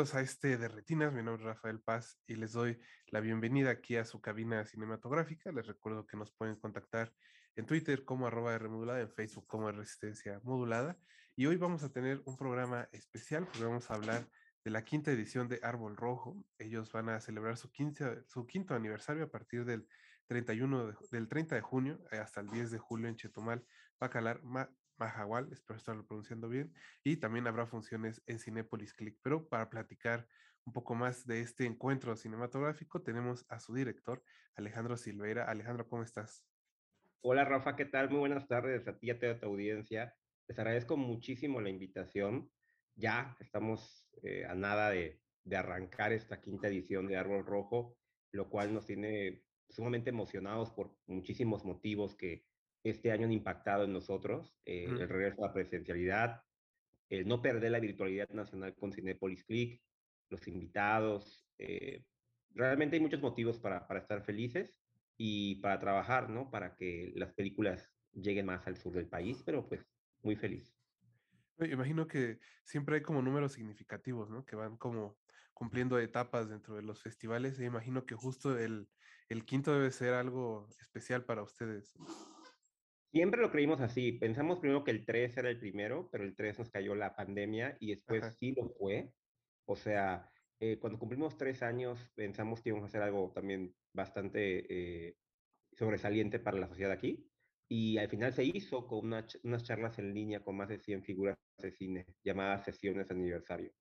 Bienvenidos a este de Retinas, mi nombre es Rafael Paz y les doy la bienvenida aquí a su cabina cinematográfica. Les recuerdo que nos pueden contactar en Twitter como arroba Rmodulada, en Facebook como Resistencia Modulada. Y hoy vamos a tener un programa especial porque vamos a hablar de la quinta edición de Árbol Rojo. Ellos van a celebrar su, 15 su quinto aniversario a partir del 31 de del 30 de junio hasta el 10 de julio en Chetumal, Bacalar, Espero estarlo pronunciando bien, y también habrá funciones en Cinépolis Click. Pero para platicar un poco más de este encuentro cinematográfico, tenemos a su director, Alejandro Silveira. Alejandro, ¿cómo estás? Hola Rafa, ¿qué tal? Muy buenas tardes a ti y a toda tu audiencia. Les agradezco muchísimo la invitación. Ya estamos eh, a nada de arrancar esta quinta edición de Árbol Rojo, lo cual nos tiene sumamente emocionados por muchísimos motivos que este año han impactado en nosotros. Eh. El regreso a la presencialidad, el no perder la virtualidad nacional con Cinepolis Click, los invitados. eh, realmente hay muchos motivos para, para estar felices y para trabajar, ¿no? Para que las películas lleguen más al sur del país, pero pues muy feliz. Me imagino que siempre hay como números significativos, ¿no? Que van como cumpliendo etapas dentro de los festivales. E imagino que justo el, el quinto debe ser algo especial para ustedes. Siempre lo creímos así. Pensamos primero que el 3 era el primero, pero el 3 nos cayó la pandemia y después Ajá. sí lo fue. O sea, eh, cuando cumplimos tres años pensamos que íbamos a hacer algo también bastante eh, sobresaliente para la sociedad aquí. Y al final se hizo con una unas charlas en línea con más de 100 figuras de cine llamadas sesiones de aniversario.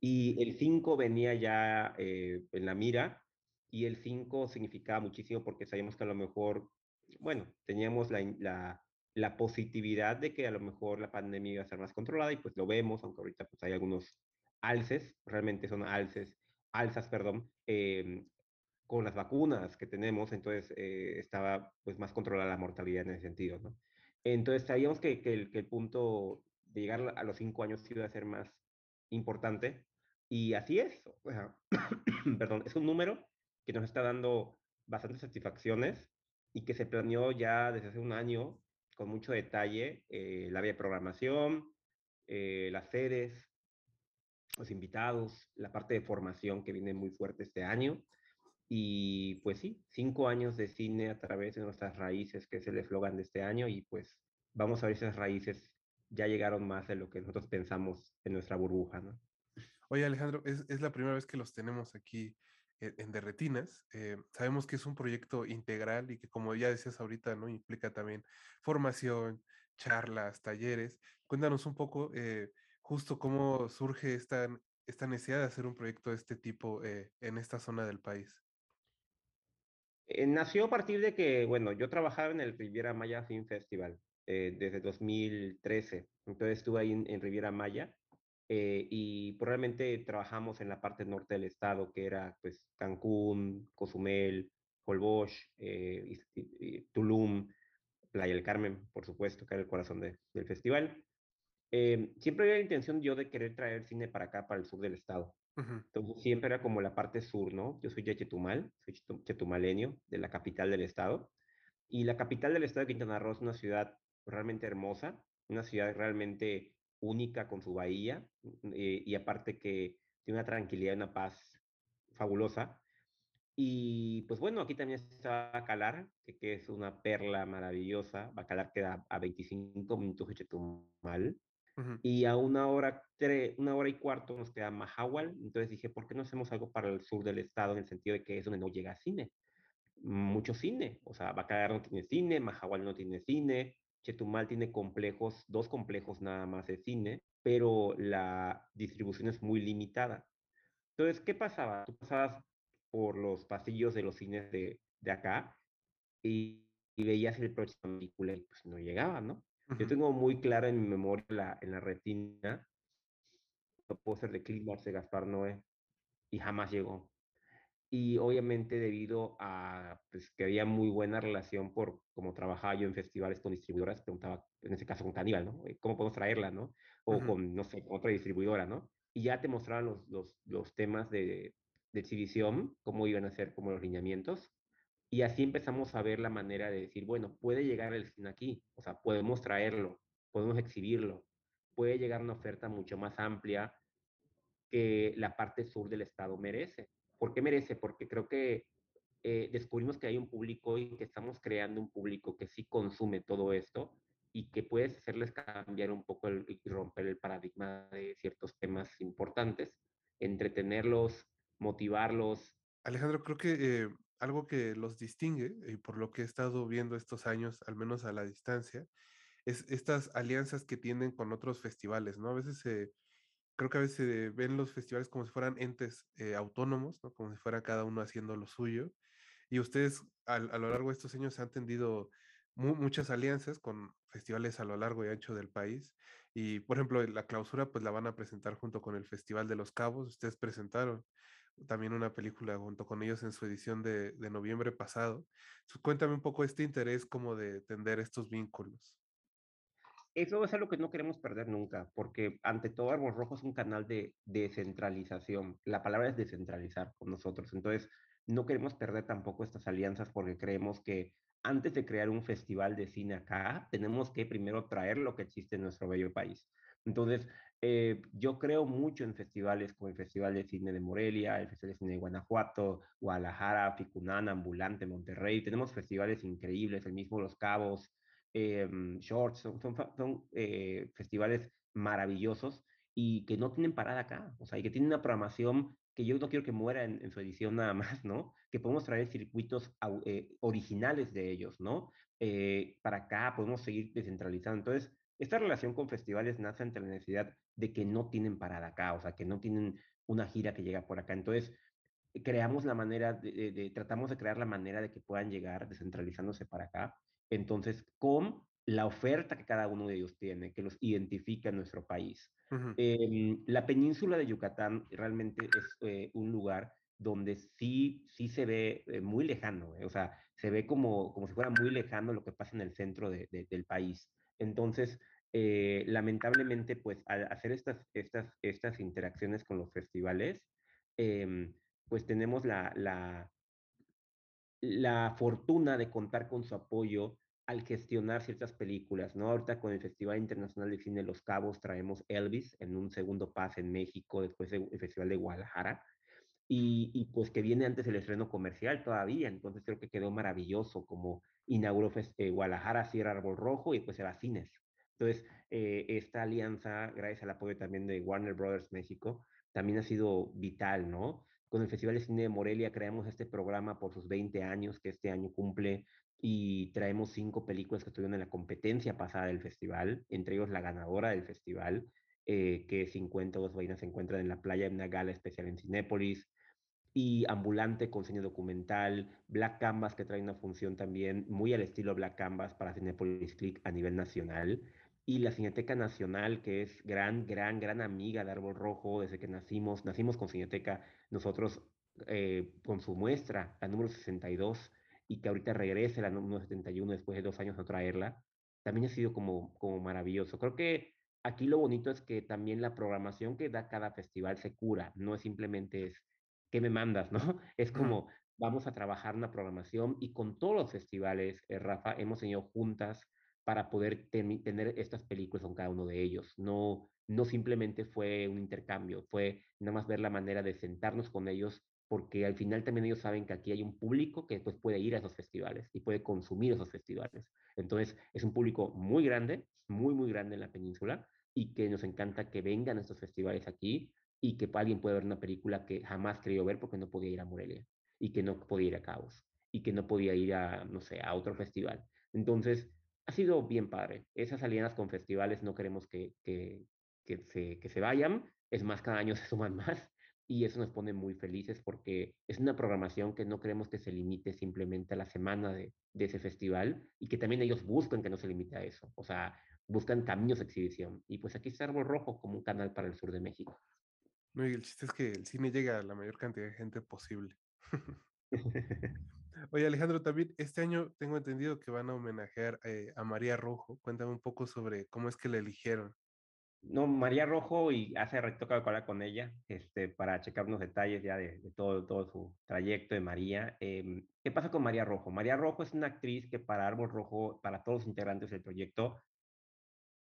Y el 5 venía ya eh, en la mira y el 5 significaba muchísimo porque sabíamos que a lo mejor, bueno, teníamos la, la, la positividad de que a lo mejor la pandemia iba a ser más controlada y pues lo vemos, aunque ahorita pues hay algunos alces, realmente son alces, alzas, perdón, em, con las vacunas que tenemos, entonces eh, estaba pues más controlada la mortalidad en ese sentido, ¿no? Entonces sabíamos que, que, el, que el punto de llegar a los cinco años iba a ser más importante y así es, o sea, perdón, es un número que nos está dando bastantes satisfacciones y que se planeó ya desde hace un año con mucho detalle eh, la vía de programación, eh, las sedes, los invitados, la parte de formación que viene muy fuerte este año. Y pues sí, cinco años de cine a través de nuestras raíces, que es el eslogan de este año, y pues vamos a ver si esas raíces ya llegaron más de lo que nosotros pensamos en nuestra burbuja, ¿no? Oye, Alejandro, es, es la primera vez que los tenemos aquí en, en De Retinas. Eh, sabemos que es un proyecto integral y que, como ya decías ahorita, ¿no? Implica también formación, charlas, talleres. Cuéntanos un poco eh, justo cómo surge esta, esta necesidad de hacer un proyecto de este tipo eh, en esta zona del país. Eh, nació a partir de que, bueno, yo trabajaba en el Riviera Maya Film Festival desde 2013, entonces estuve ahí en, en Riviera Maya eh, y pues, realmente trabajamos en la parte norte del estado, que era pues Cancún, Cozumel, Holbox, eh, Tulum, Playa del Carmen, por supuesto, que era el corazón de- del festival. Eh, siempre había la intención yo de querer traer cine para acá, para el sur del estado. Entonces siempre era como la parte sur, ¿no? Yo soy de Chetumal, soy chetu- chetumaleño, de la capital del estado. Y la capital del estado de Quintana Roo es una ciudad realmente hermosa, una ciudad realmente única con su bahía, eh, y aparte que tiene una tranquilidad y una paz fabulosa. Y pues bueno, aquí también está Bacalar, que, que es una perla maravillosa. Bacalar queda a 25 minutos de Chetumal. ujú. Y a una hora, tre- una hora y cuarto nos queda Mahahual. Entonces dije, ¿por qué no hacemos algo para el sur del estado en el sentido de que es donde no llega cine? Mucho cine. O sea, Bacalar no tiene cine, Mahahual no tiene cine, Chetumal tiene complejos, dos complejos nada más de cine, pero la distribución es muy limitada. Entonces, ¿qué pasaba? Tú pasabas por los pasillos de los cines de, de acá y, y veías el próximo película y pues no llegaba, ¿no? Yo tengo muy clara en mi memoria, en la retina, el póster de Clímax de Gaspar Noé y jamás llegó. Y obviamente debido a pues, que había muy buena relación por como trabajaba yo en festivales con distribuidoras, preguntaba, en ese caso con Caníbal, ¿no? ¿Cómo podemos traerla, no? O con, no sé, con otra distribuidora, ¿no? Y ya te mostraban los, los, los temas de, de exhibición, cómo iban a ser como los lineamientos. Y así empezamos a ver la manera de decir, bueno, puede llegar el cine aquí, o sea, podemos traerlo, podemos exhibirlo, puede llegar una oferta mucho más amplia que la parte sur del estado merece. ¿Por qué merece? Porque creo que eh, descubrimos que hay un público y que estamos creando un público que sí consume todo esto y que puedes hacerles cambiar un poco el, y romper el paradigma de ciertos temas importantes, entretenerlos, motivarlos. Alejandro, creo que eh, algo que los distingue, y por lo que he estado viendo estos años, al menos a la distancia, es estas alianzas que tienen con otros festivales, ¿no? A veces se creo que a veces se ven los festivales como si fueran entes eh, autónomos, ¿no? Como si fuera cada uno haciendo lo suyo. Y ustedes a, lo largo de estos años han tendido muchas alianzas con festivales a lo largo y ancho del país. Y, por ejemplo, la clausura pues la van a presentar junto con el Festival de los Cabos. Ustedes presentaron también una película junto con ellos en su edición de, noviembre pasado. Cuéntame un poco este interés como de tender estos vínculos. Eso es algo que no queremos perder nunca, porque ante todo Árbol Rojo es un canal de descentralización. La palabra es descentralizar con nosotros. Entonces, no queremos perder tampoco estas alianzas porque creemos que antes de crear un festival de cine acá, tenemos que primero traer lo que existe en nuestro bello país. Entonces, eh, yo creo mucho en festivales como el Festival de Cine de Morelia, el Festival de Cine de Guanajuato, Guadalajara, Ficunana, Ambulante, Monterrey. Tenemos festivales increíbles, el mismo Los Cabos, shorts, son, son, eh, festivales maravillosos y que no tienen parada acá, o sea, y que tienen una programación que yo no quiero que muera en, su edición nada más, ¿no? Que podemos traer circuitos eh, originales de ellos, ¿no? para acá podemos seguir descentralizando. Entonces, esta relación con festivales nace ante la necesidad de que no tienen parada acá, o sea, que no tienen una gira que llega por acá. Entonces, creamos la manera, de, tratamos de crear la manera de que puedan llegar descentralizándose para acá entonces con la oferta que cada uno de ellos tiene, que los identifica en nuestro país. Em, la península de Yucatán realmente es eh, un lugar donde sí, sí se ve eh, muy lejano, eh, o sea, se ve como, como si fuera muy lejano lo que pasa en el centro del país. Entonces, lamentablemente, pues al hacer estas, estas, estas interacciones con los festivales, em, pues tenemos la, la, la fortuna de contar con su apoyo al gestionar ciertas películas, ¿no? Ahorita con el Festival Internacional de Cine Los Cabos traemos Elvis en un segundo pase en México, después del Festival de Guadalajara, y, pues que viene antes el estreno comercial todavía, entonces creo que quedó maravilloso como inauguró eh, Guadalajara, Sierra Árbol Rojo y después era cines. Entonces, eh, esta alianza, gracias al apoyo también de Warner Brothers México, también ha sido vital, ¿no? Con el Festival de Cine de Morelia creamos este programa por sus 20 años, que este año cumple, y traemos cinco películas que estuvieron en la competencia pasada del festival, entre ellos la ganadora del festival, eh, que 52 vainas se encuentran en la playa en una gala especial en Cinépolis, y Ambulante con cine documental, Black Canvas que trae una función también muy al estilo Black Canvas para Cinepolis Click a nivel nacional, y la Cineteca Nacional, que es gran, gran, gran amiga de Árbol Rojo desde que nacimos, nacimos con Cineteca, nosotros eh, con su muestra, la número 62, y que ahorita regrese la número 71 después de dos años a traerla, también ha sido como, como maravilloso. Creo que aquí lo bonito es que también la programación que da cada festival se cura, no es simplemente es, ¿qué me mandas? ¿no? Es como, vamos a trabajar una programación y con todos los festivales, eh, Rafa, hemos tenido juntas para poder tener estas películas con cada uno de ellos. No, no simplemente fue un intercambio, fue nada más ver la manera de sentarnos con ellos, porque al final también ellos saben que aquí hay un público que después puede ir a esos festivales y puede consumir esos festivales. Entonces, es un público muy grande, muy, muy grande en la península y que nos encanta que vengan a estos festivales aquí y que alguien pueda ver una película que jamás quería ver porque no podía ir a Morelia y que no podía ir a Cabos y que no podía ir a, no sé, a otro festival. Entonces, ha sido bien padre. Esas alianzas con festivales no queremos que, que, que, se, que se vayan, es más, cada año se suman más y eso nos pone muy felices porque es una programación que no queremos que se limite simplemente a la semana de, de ese festival y que también ellos buscan que no se limite a eso. O sea, buscan caminos de exhibición. Y pues aquí está Árbol Rojo como un canal para el sur de México. No, y el chiste es que el cine llega a la mayor cantidad de gente posible. Oye, Alejandro, también este año tengo entendido que van a homenajear eh, a María Rojo. Cuéntame un poco sobre cómo es que la eligieron. No, María Rojo, y hace rato que hablar con ella, este, para checar unos detalles ya de, todo, todo su trayecto de María. Em, ¿Qué pasa con María Rojo? María Rojo es una actriz que para Árbol Rojo, para todos los integrantes del proyecto,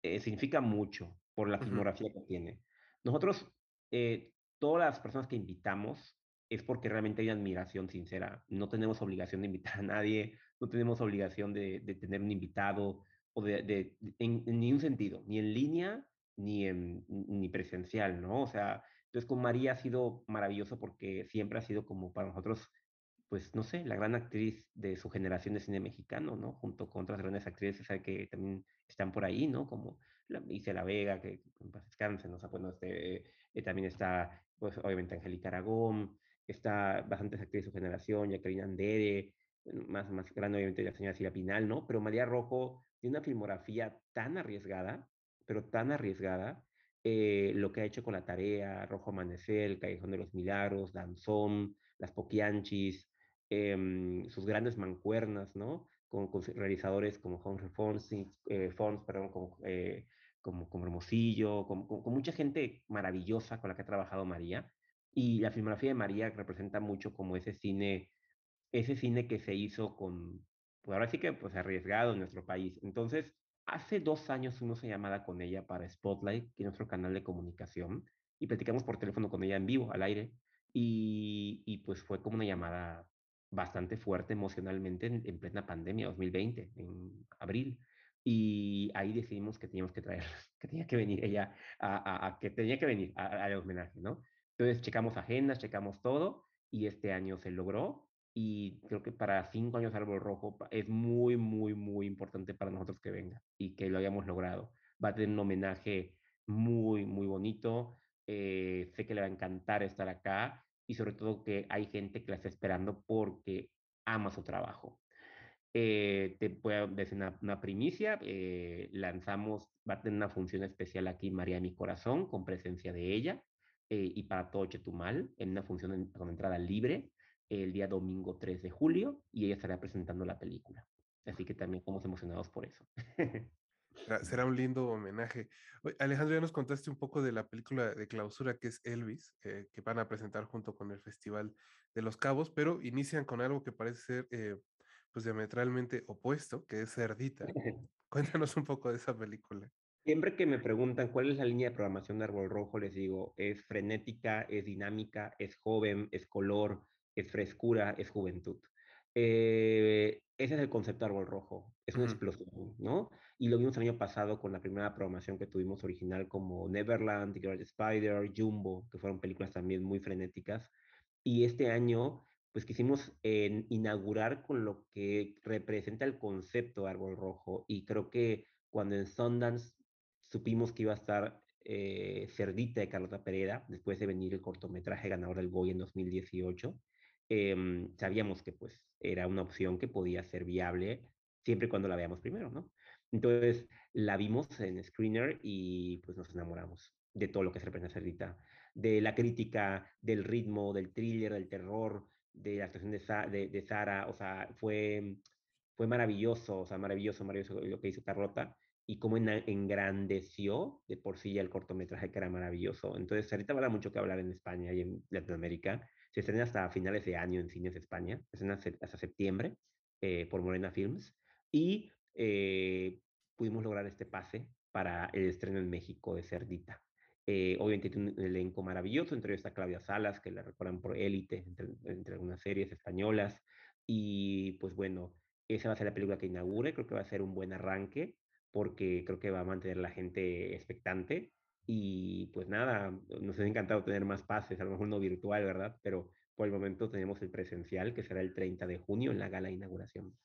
eh, significa mucho por la filmografía que tiene. Nosotros, eh, todas las personas que invitamos, es porque realmente hay admiración sincera. No tenemos obligación de invitar a nadie, no tenemos obligación de, tener un invitado o de, en, en, ningún sentido, ni en línea ni, en, ni presencial, ¿no? O sea, entonces con María ha sido maravilloso porque siempre ha sido como para nosotros, pues no sé, la gran actriz de su generación de cine mexicano, ¿no? Junto con otras grandes actrices que también están por ahí, ¿no? Como la La Vega, que en paz descanse, ¿no? O sea, bueno, este, eh, también está, pues obviamente Angélica Aragón, está bastantes actrices de su generación, Jacqueline Andere, más, más grande obviamente la señora Silvia Pinal, ¿no? Pero María Rojo tiene una filmografía tan arriesgada, pero tan arriesgada, eh, lo que ha hecho con la tarea, Rojo Amanecer, El Callejón de los Milagros, Danzón, Las Poquianchis, em, sus grandes mancuernas, ¿no? Con, realizadores como Henry Fons, eh, Fons perdón, como, eh, como, como, Hermosillo, con, con, mucha gente maravillosa con la que ha trabajado María. Y la filmografía de María representa mucho como ese cine, ese cine que se hizo con, pues ahora sí que pues arriesgado en nuestro país. Entonces, hace dos años fuimos a llamada con ella para Spotlight, que es nuestro canal de comunicación, y platicamos por teléfono con ella en vivo, al aire, y, y pues fue como una llamada bastante fuerte emocionalmente en, plena pandemia, 2020, en abril. Y ahí decidimos que teníamos que traer, que tenía que venir ella, a, a, que tenía que venir al homenaje, ¿no? Entonces checamos agendas, checamos todo y este año se logró y creo que para cinco años Árbol Rojo es muy, muy, muy importante para nosotros que venga y que lo hayamos logrado. Va a tener un homenaje muy, muy bonito. Eh, sé que le va a encantar estar acá y sobre todo que hay gente que la está esperando porque ama su trabajo. Eh, te puedo decir una, una primicia, eh, lanzamos, va a tener una función especial aquí María mi Corazón, con presencia de ella, eh, y para todo Chetumal en una función con entrada libre el día domingo 3 de julio y ella estará presentando la película. Así que también estamos emocionados por eso. Será un lindo homenaje. Alejandro, ya nos contaste un poco de la película de clausura que es Elvis, eh, que van a presentar junto con el Festival de los Cabos, pero inician con algo que parece ser eh, pues diametralmente opuesto, que es Cerdita. Cuéntanos un poco de esa película. Siempre que me preguntan cuál es la línea de programación de Árbol Rojo, les digo, es frenética, es dinámica, es joven, es color, es frescura, es juventud. Eh, ese es el concepto de Árbol Rojo, es una explosión, ¿no? Y lo vimos el año pasado con la primera programación que tuvimos original como Neverland, The Great Spider, Jumbo, que fueron películas también muy frenéticas. Y este año, pues quisimos inaugurar con lo que representa el concepto de Árbol Rojo. Y creo que cuando en Sundance supimos que iba a estar eh, Cerdita de Carlota Pereira, después de venir el cortometraje ganador del Goya en 2018. Em, sabíamos que pues era una opción que podía ser viable siempre y cuando la veamos primero, ¿no? Entonces la vimos en Screener y pues nos enamoramos de todo lo que se representa Cerdita, de la crítica, del ritmo, del thriller, del terror, de la actuación de, de, de Sara, o sea, fue, fue maravilloso, o sea, maravilloso, maravilloso lo que hizo Carlota y cómo engrandeció de por sí ya el cortometraje que era maravilloso. Entonces, ahorita dar mucho que hablar en España y en Latinoamérica. Se estrena hasta finales de año en cines de España, se estrena hasta septiembre eh, por Morena Films y eh, pudimos lograr este pase para el estreno en México de Cerdita. Eh, obviamente tiene un elenco maravilloso, entre ellos está Claudia Salas, que la recuerdan por Élite, entre, entre algunas series españolas. Y pues bueno, esa va a ser la película que inaugure, creo que va a ser un buen arranque porque creo que va a mantener la gente expectante. Y pues nada, nos ha encantado tener más pases, a lo mejor no virtual, ¿verdad? Pero por el momento tenemos el presencial, que será el 30 de junio en la gala de inauguración.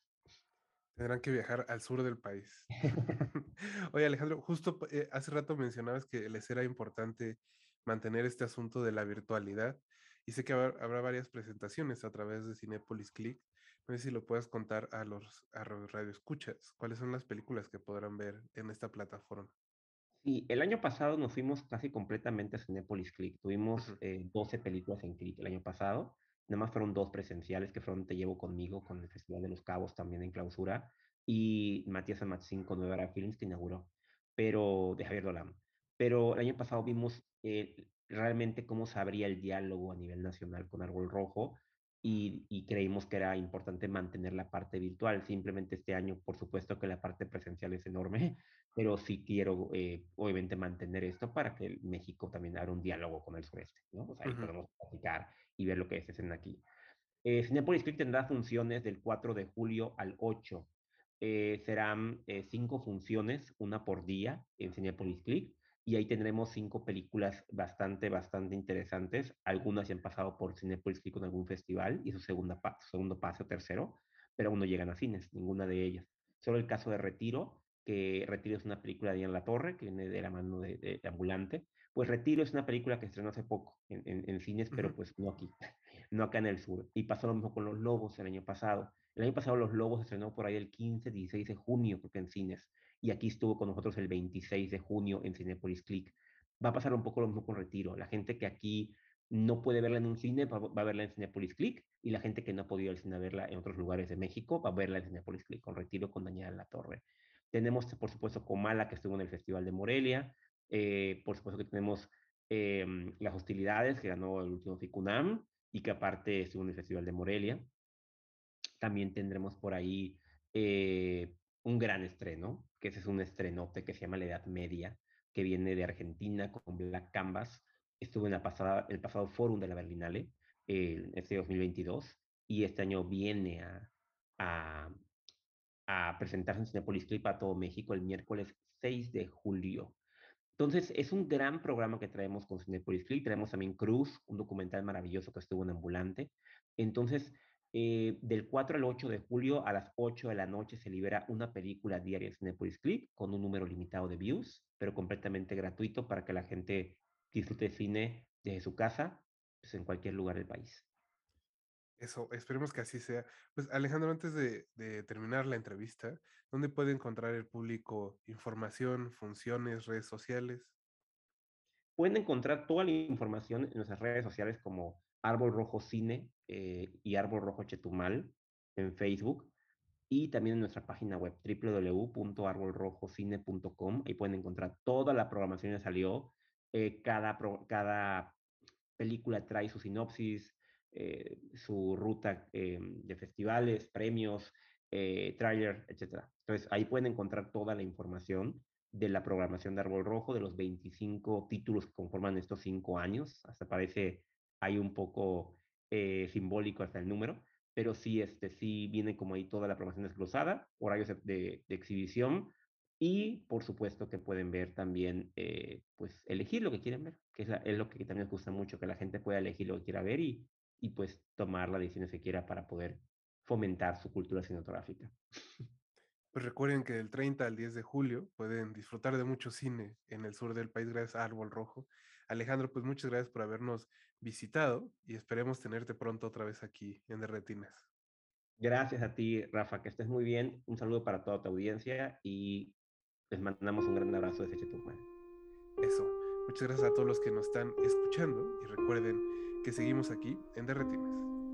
Tendrán que viajar al sur del país. Oye, Alejandro, justo eh, hace rato mencionabas que les era importante mantener este asunto de la virtualidad y sé que habrá, varias presentaciones a través de Cinepolis Click, No sé si lo puedes contar a los a radioescuchas, cuáles son las películas que podrán ver en esta plataforma. Sí, el año pasado nos fuimos casi completamente a Cinepolis Click. Tuvimos 12 eh, películas en Click el año pasado. Nada más fueron dos presenciales que fueron Te Llevo Conmigo con el Festival de los Cabos también en clausura y Matías Amatzin con Nueva Films que inauguró, pero de Javier Dolan. Pero el año pasado vimos eh, realmente cómo se abría el diálogo a nivel nacional con Árbol Rojo y, creímos que era importante mantener la parte virtual. Simplemente este año, por supuesto que la parte presencial es enorme, pero sí quiero, eh, obviamente, mantener esto para que México también haga un diálogo con el sureste, ¿no? O sea, ahí podemos platicar y ver lo que se hacen aquí. Eh, Cinepolis Click tendrá funciones del 4 de julio al 8. Eh, serán eh, cinco funciones, una por día en Cinepolis Click y ahí tendremos cinco películas bastante, bastante interesantes. Algunas ya han pasado por Cinepolis Click con algún festival y su segunda segundo paso, tercero, pero aún no llegan a cines, ninguna de ellas. Solo el caso de Retiro, que Retiro es una película de Ian La Torre, que viene de la mano de, Ambulante. Pues Retiro es una película que estrenó hace poco en, en, cines, pero pues no aquí, no acá en el sur. Y pasó lo mismo con Los Lobos el año pasado. El año pasado Los Lobos estrenó por ahí el 15, 16 de junio, porque en cines y aquí estuvo con nosotros el 26 de junio en Cinepolis Click. Va a pasar un poco lo mismo con Retiro. La gente que aquí no puede verla en un cine va, a verla en Cinepolis Click y la gente que no ha podido ir al cine a verla en otros lugares de México va a verla en Cinepolis Click con Retiro con Daniela La Torre. Tenemos, por supuesto, Comala, que estuvo en el Festival de Morelia. Eh, por supuesto que tenemos em, Las Hostilidades, que ganó el último FICUNAM y que aparte estuvo en el Festival de Morelia. También tendremos por ahí eh, un gran estreno, que ese es un estrenote que se llama La Edad Media, que viene de Argentina con Black Canvas. Estuvo en la pasada, el pasado Fórum de la Berlinale, en este 2022, y este año viene a, a, a presentarse en Cinepolis Clip a todo México el miércoles 6 de julio. Entonces, es un gran programa que traemos con Cinepolis Clip. Traemos también Cruz, un documental maravilloso que estuvo en Ambulante. Entonces, eh, del 4 al 8 de julio a las 8 de la noche se libera una película diaria en Cinepolis Clip con un número limitado de views, pero completamente gratuito para que la gente disfrute cine desde su casa, pues en cualquier lugar del país. Eso, esperemos que así sea. Pues Alejandro, antes de, de, terminar la entrevista, ¿dónde puede encontrar el público información, funciones, redes sociales? Pueden encontrar toda la información en nuestras redes sociales como Árbol Rojo Cine eh, y Árbol Rojo Chetumal en Facebook y también en nuestra página web www.arbolrojocine.com. Ahí pueden encontrar toda la programación que salió. Eh, cada, cada película trae su sinopsis, eh, su ruta de festivales, premios, trailer, etc. Entonces ahí pueden encontrar toda la información de la programación de Árbol Rojo, de los 25 títulos que conforman estos cinco años. Hasta parece hay un poco eh, simbólico hasta el número, pero sí, este, sí viene como ahí toda la programación desglosada, horarios de, de, exhibición y por supuesto que pueden ver también, eh, pues elegir lo que quieren ver, que es, es, lo que también nos gusta mucho, que la gente pueda elegir lo que quiera ver y, y pues tomar las decisiones que quiera para poder fomentar su cultura cinematográfica. Pues recuerden que del 30 al 10 de julio pueden disfrutar de mucho cine en el sur del país gracias a Árbol Rojo. Alejandro, pues muchas gracias por habernos visitado y esperemos tenerte pronto otra vez aquí en Derretinas. Gracias a ti, Rafa, que estés muy bien. Un saludo para toda tu audiencia y les mandamos un gran abrazo desde Chetumal. Eso. Muchas gracias a todos los que nos están escuchando y recuerden que seguimos aquí en Derretinas.